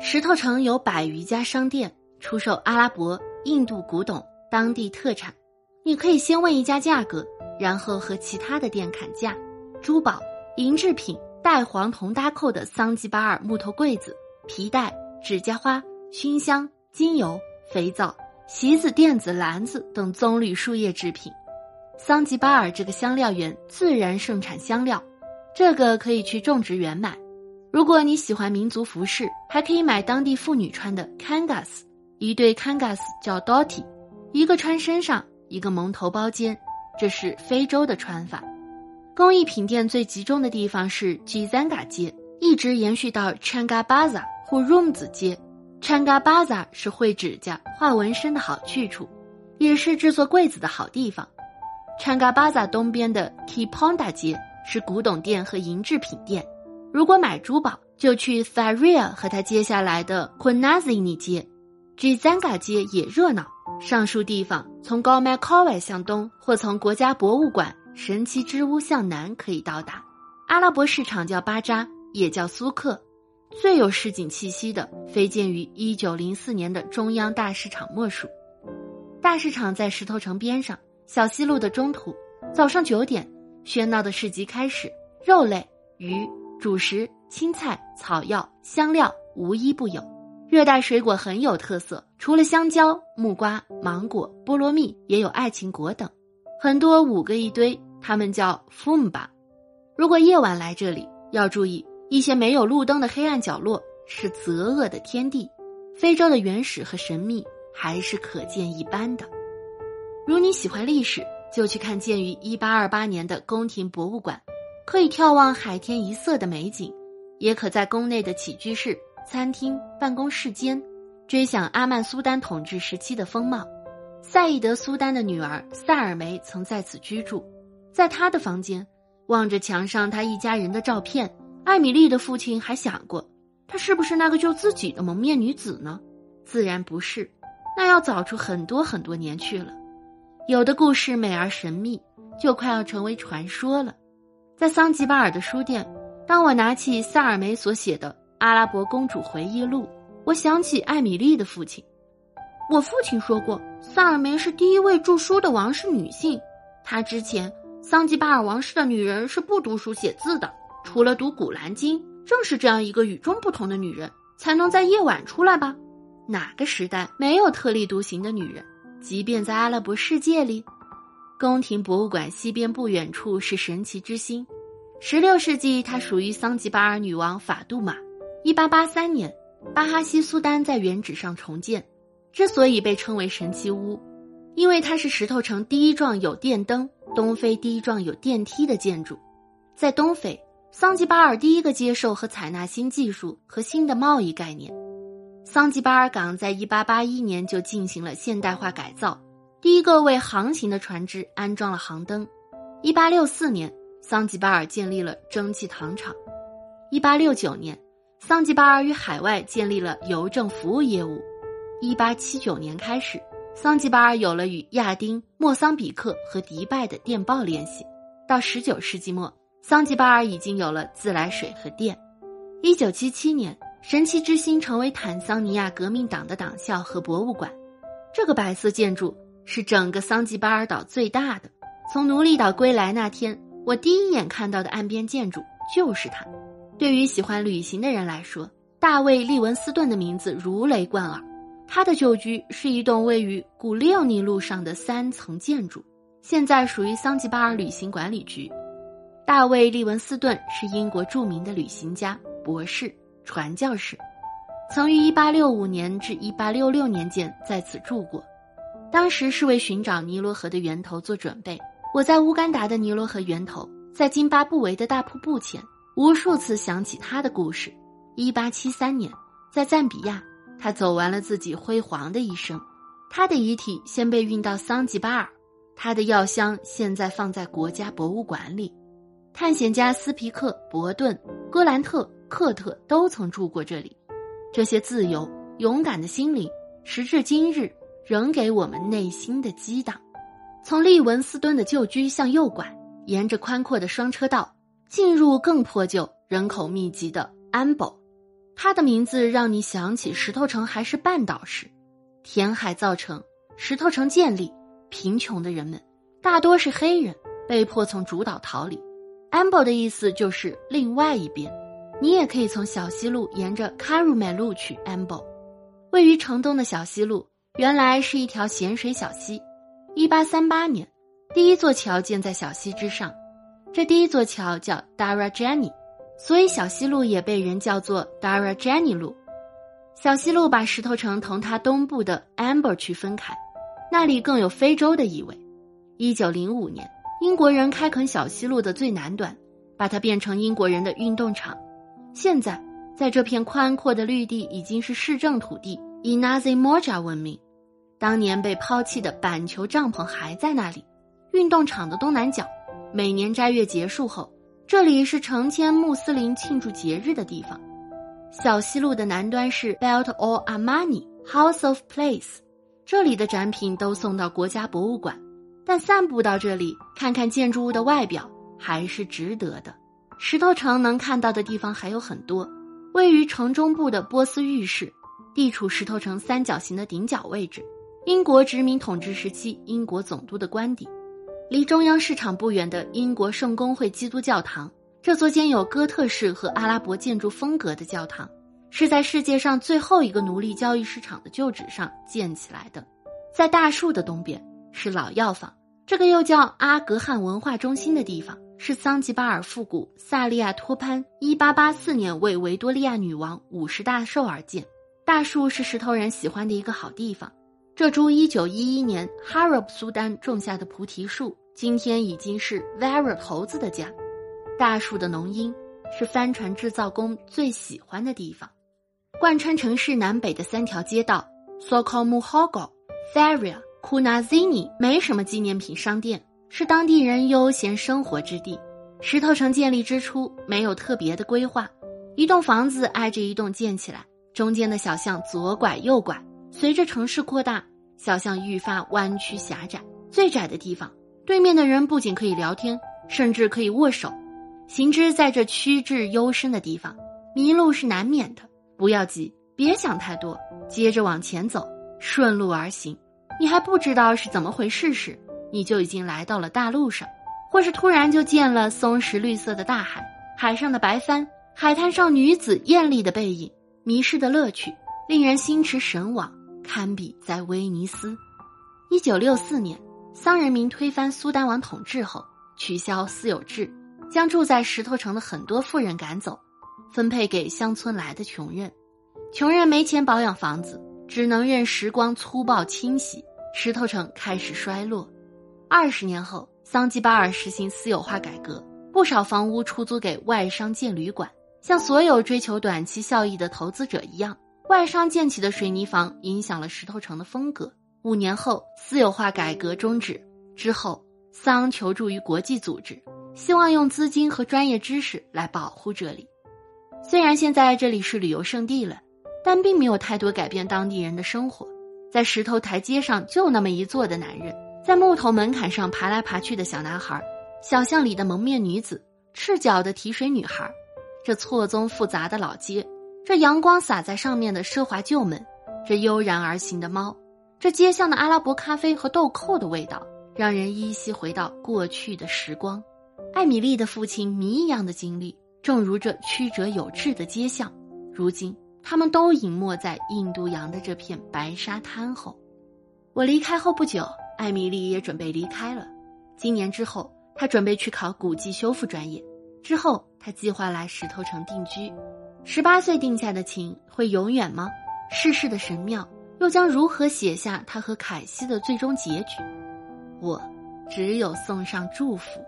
石头城有百余家商店，出售阿拉伯、印度古董、当地特产。你可以先问一家价格，然后和其他的店砍价。珠宝、银制品、带黄铜搭扣的桑吉巴尔木头柜子、皮带、指甲花、熏香、精油、肥皂、席子、垫子、篮子等棕榈树叶制品。桑吉巴尔这个香料园自然盛产香料，这个可以去种植园买。如果你喜欢民族服饰，还可以买当地妇女穿的 kangas，一对 kangas 叫 dotti 一个穿身上，一个蒙头包肩，这是非洲的穿法。工艺品店最集中的地方是 Gizanga 街，一直延续到 Changa Baza 或 Rooms 街。Changa Baza 是绘指甲、画纹身的好去处，也是制作柜子的好地方。Changa Baza 东边的 Kiponda 街是古董店和银制品店。如果买珠宝，就去 Faria 和他接下来的 Quinazini 街。Gizanga 街也热闹。上述地方从 g o m a k o w a 向东，或从国家博物馆。神奇之屋向南可以到达，阿拉伯市场叫巴扎，也叫苏克，最有市井气息的，非建于一九零四年的中央大市场莫属。大市场在石头城边上，小西路的中途。早上九点，喧闹的市集开始，肉类、鱼、主食、青菜、草药、香料无一不有。热带水果很有特色，除了香蕉、木瓜、芒果、菠萝蜜，也有爱情果等，很多五个一堆。他们叫 Fumba。如果夜晚来这里，要注意一些没有路灯的黑暗角落是泽恶的天地。非洲的原始和神秘还是可见一斑的。如你喜欢历史，就去看建于1828年的宫廷博物馆，可以眺望海天一色的美景，也可在宫内的起居室、餐厅、办公室间，追想阿曼苏丹统治时期的风貌。赛义德苏丹的女儿萨尔梅曾在此居住。在他的房间，望着墙上他一家人的照片，艾米丽的父亲还想过，她是不是那个救自己的蒙面女子呢？自然不是，那要早出很多很多年去了。有的故事美而神秘，就快要成为传说了。在桑吉巴尔的书店，当我拿起萨尔梅所写的《阿拉伯公主回忆录》，我想起艾米丽的父亲。我父亲说过，萨尔梅是第一位著书的王室女性，她之前。桑吉巴尔王室的女人是不读书写字的，除了读《古兰经》。正是这样一个与众不同的女人，才能在夜晚出来吧？哪个时代没有特立独行的女人？即便在阿拉伯世界里，宫廷博物馆西边不远处是神奇之星。十六世纪，它属于桑吉巴尔女王法杜玛。一八八三年，巴哈西苏丹在原址上重建。之所以被称为神奇屋，因为它是石头城第一幢有电灯。东非第一幢有电梯的建筑，在东非，桑吉巴尔第一个接受和采纳新技术和新的贸易概念。桑吉巴尔港在1881年就进行了现代化改造，第一个为航行的船只安装了航灯。1864年，桑吉巴尔建立了蒸汽糖厂。1869年，桑吉巴尔与海外建立了邮政服务业务。1879年开始。桑吉巴尔有了与亚丁、莫桑比克和迪拜的电报联系。到十九世纪末，桑吉巴尔已经有了自来水和电。一九七七年，神奇之星成为坦桑尼亚革命党的党校和博物馆。这个白色建筑是整个桑吉巴尔岛最大的。从奴隶岛归来那天，我第一眼看到的岸边建筑就是它。对于喜欢旅行的人来说，大卫·利文斯顿的名字如雷贯耳。他的旧居是一栋位于古利奥尼路上的三层建筑，现在属于桑吉巴尔旅行管理局。大卫·利文斯顿是英国著名的旅行家、博士、传教士，曾于1865年至1866年间在此住过。当时是为寻找尼罗河的源头做准备。我在乌干达的尼罗河源头，在津巴布韦的大瀑布前，无数次想起他的故事。1873年，在赞比亚。他走完了自己辉煌的一生，他的遗体先被运到桑吉巴尔，他的药箱现在放在国家博物馆里。探险家斯皮克、伯顿、戈兰特、克特都曾住过这里，这些自由勇敢的心灵，时至今日仍给我们内心的激荡。从利文斯顿的旧居向右拐，沿着宽阔的双车道进入更破旧、人口密集的安堡。它的名字让你想起石头城还是半岛时，填海造成，石头城建立，贫穷的人们大多是黑人，被迫从主岛逃离。Ambo 的意思就是另外一边。你也可以从小西路沿着 Carume 路去 Ambo。位于城东的小西路原来是一条咸水小溪。一八三八年，第一座桥建在小溪之上，这第一座桥叫 Dara Jenny，所以小西路也被人叫做 Dara Jenny 路。小西路把石头城同它东部的 Amber 区分开，那里更有非洲的意味。一九零五年，英国人开垦小西路的最南端，把它变成英国人的运动场。现在，在这片宽阔的绿地已经是市政土地，以 Nazi Moja 闻名。当年被抛弃的板球帐篷还在那里。运动场的东南角，每年斋月结束后，这里是成千穆斯林庆祝节日的地方。小西路的南端是 Belt or Armani House of Place，这里的展品都送到国家博物馆。但散步到这里，看看建筑物的外表，还是值得的。石头城能看到的地方还有很多。位于城中部的波斯浴室，地处石头城三角形的顶角位置。英国殖民统治时期，英国总督的官邸，离中央市场不远的英国圣公会基督教堂。这座兼有哥特式和阿拉伯建筑风格的教堂，是在世界上最后一个奴隶交易市场的旧址上建起来的。在大树的东边是老药房，这个又叫阿格汉文化中心的地方，是桑吉巴尔复古萨利亚托潘1884年为维多利亚女王五十大寿而建。大树是石头人喜欢的一个好地方。这株1911年哈尔布苏丹种下的菩提树，今天已经是 Vera 猴子的家。大树的浓荫是帆船制造工最喜欢的地方。贯穿城市南北的三条街道 Sokomuhogo、Faria、Kunazini 没什么纪念品商店，是当地人悠闲生活之地。石头城建立之初没有特别的规划，一栋房子挨着一栋建起来，中间的小巷左拐右拐。随着城市扩大，小巷愈发弯曲狭窄。最窄的地方，对面的人不仅可以聊天，甚至可以握手。行之在这曲直幽深的地方，迷路是难免的。不要急，别想太多，接着往前走，顺路而行。你还不知道是怎么回事时，你就已经来到了大路上，或是突然就见了松石绿色的大海，海上的白帆，海滩上女子艳丽的背影，迷失的乐趣，令人心驰神往。堪比在威尼斯。一九六四年，桑人民推翻苏丹王统治后，取消私有制，将住在石头城的很多富人赶走，分配给乡村来的穷人。穷人没钱保养房子，只能任时光粗暴侵袭，石头城开始衰落。二十年后，桑吉巴尔实行私有化改革，不少房屋出租给外商建旅馆，像所有追求短期效益的投资者一样。外商建起的水泥房影响了石头城的风格。五年后，私有化改革终止之后，桑求助于国际组织，希望用资金和专业知识来保护这里。虽然现在这里是旅游胜地了，但并没有太多改变当地人的生活。在石头台阶上就那么一坐的男人，在木头门槛上爬来爬去的小男孩，小巷里的蒙面女子，赤脚的提水女孩，这错综复杂的老街。这阳光洒在上面的奢华旧门，这悠然而行的猫，这街巷的阿拉伯咖啡和豆蔻的味道，让人依稀回到过去的时光。艾米丽的父亲谜一样的经历，正如这曲折有致的街巷，如今他们都隐没在印度洋的这片白沙滩后。我离开后不久，艾米丽也准备离开了。今年之后，她准备去考古迹修复专业。之后，她计划来石头城定居。十八岁定下的情会永远吗？世事的神庙又将如何写下他和凯西的最终结局？我只有送上祝福。